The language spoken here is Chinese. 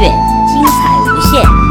精彩无限。